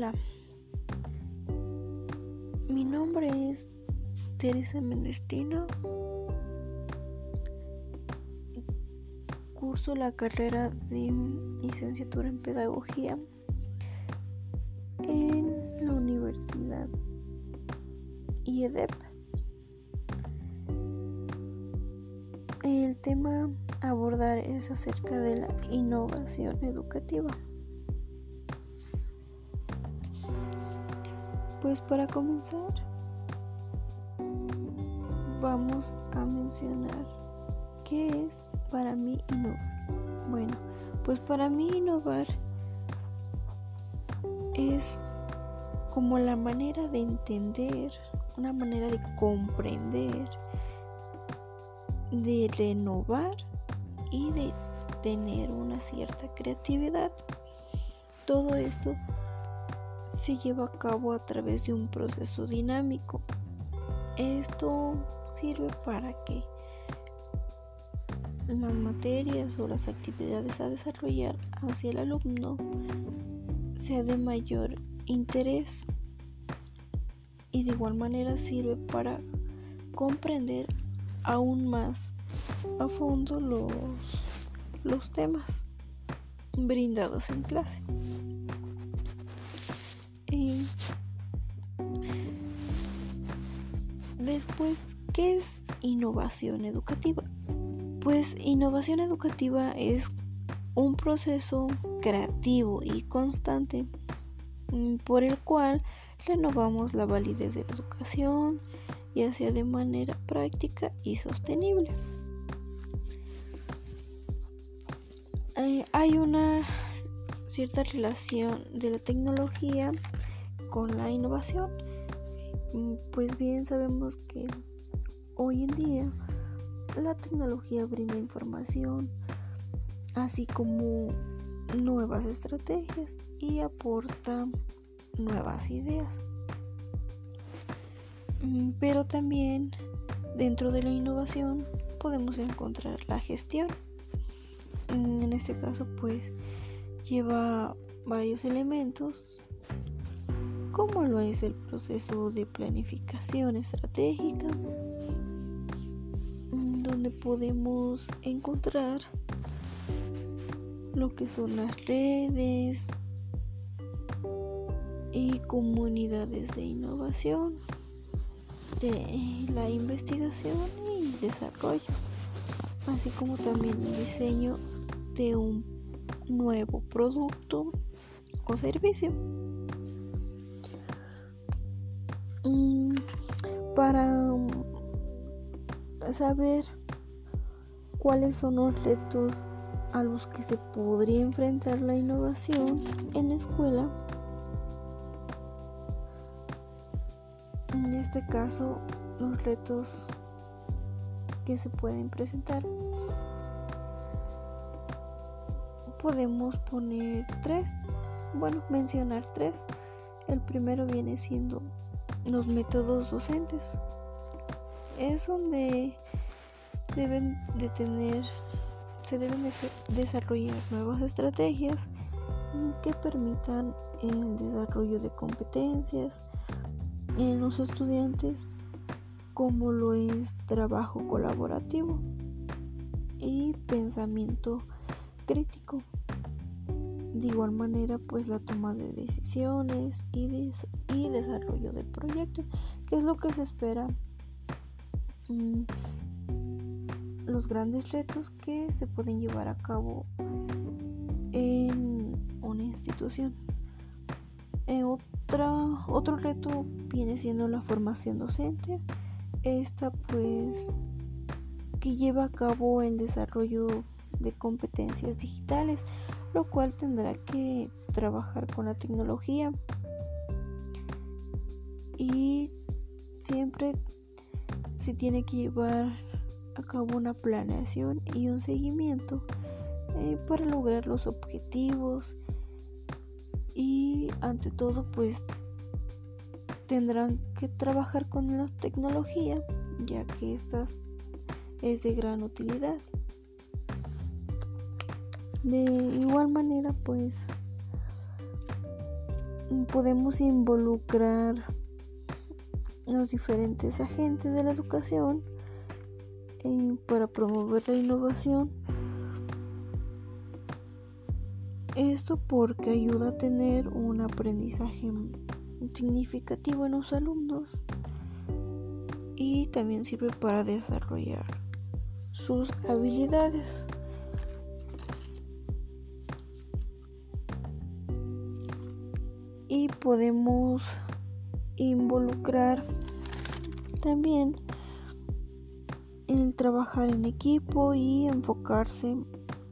Hola, mi nombre es Teresa Menestino. Curso la carrera de licenciatura en pedagogía en la Universidad IEDEP. El tema a abordar es acerca de la innovación educativa. Pues para comenzar, vamos a mencionar qué es para mí innovar. Bueno, pues para mí innovar es como la manera de entender, una manera de comprender, de renovar y de tener una cierta creatividad. Todo esto se lleva a cabo a través de un proceso dinámico. Esto sirve para que las materias o las actividades a desarrollar hacia el alumno sea de mayor interés y de igual manera sirve para comprender aún más a fondo los, los temas brindados en clase. Después, ¿qué es innovación educativa? Pues innovación educativa es un proceso creativo y constante mm, por el cual renovamos la validez de la educación, ya sea de manera práctica y sostenible. Eh, hay una cierta relación de la tecnología con la innovación. Mm, pues bien sabemos que hoy en día la tecnología brinda información, así como nuevas estrategias y aporta nuevas ideas. Mm, pero también dentro de la innovación podemos encontrar la gestión. Mm, en este caso pues lleva varios elementos como lo es el proceso de planificación estratégica donde podemos encontrar lo que son las redes y comunidades de innovación de la investigación y desarrollo, así como también el diseño de un nuevo producto o servicio. Para saber cuáles son los retos a los que se podría enfrentar la innovación en la escuela, en este caso los retos que se pueden presentar. Podemos poner tres bueno mencionar tres. El primero viene siendo los métodos docentes es donde deben de tener se deben de desarrollar nuevas estrategias que permitan el desarrollo de competencias en los estudiantes como lo es trabajo colaborativo y pensamiento crítico. De igual manera, pues la toma de decisiones y, y desarrollo de proyectos, que es lo que se espera. Mm, los grandes retos que se pueden llevar a cabo en una institución. En otra, otro reto viene siendo la formación docente. Esta pues que lleva a cabo el desarrollo de competencias digitales, lo cual tendrá que trabajar con la tecnología. Y siempre se tiene que llevar a cabo una planeación y un seguimiento eh, para lograr los objetivos y ante todo pues tendrán que trabajar con la tecnología ya que esta es de gran utilidad de igual manera pues podemos involucrar los diferentes agentes de la educación eh, para promover la innovación. Esto porque ayuda a tener un aprendizaje significativo en los alumnos y también sirve para desarrollar sus habilidades. Y podemos involucrar también el trabajar en equipo y enfocarse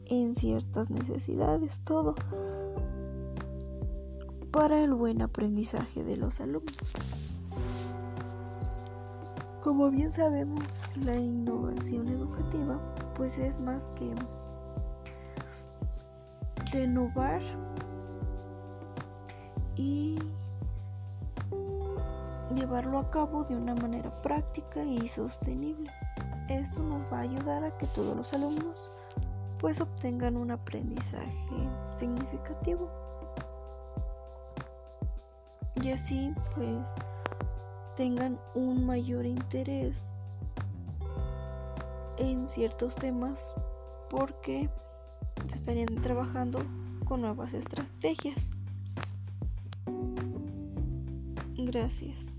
en ciertas necesidades, todo para el buen aprendizaje de los alumnos. Como bien sabemos, la innovación educativa pues es más que renovar y llevarlo a cabo de una manera práctica y sostenible. Esto nos va a ayudar a que todos los alumnos pues obtengan un aprendizaje significativo. Y así pues tengan un mayor interés en ciertos temas porque se estarían trabajando con nuevas estrategias. Gracias.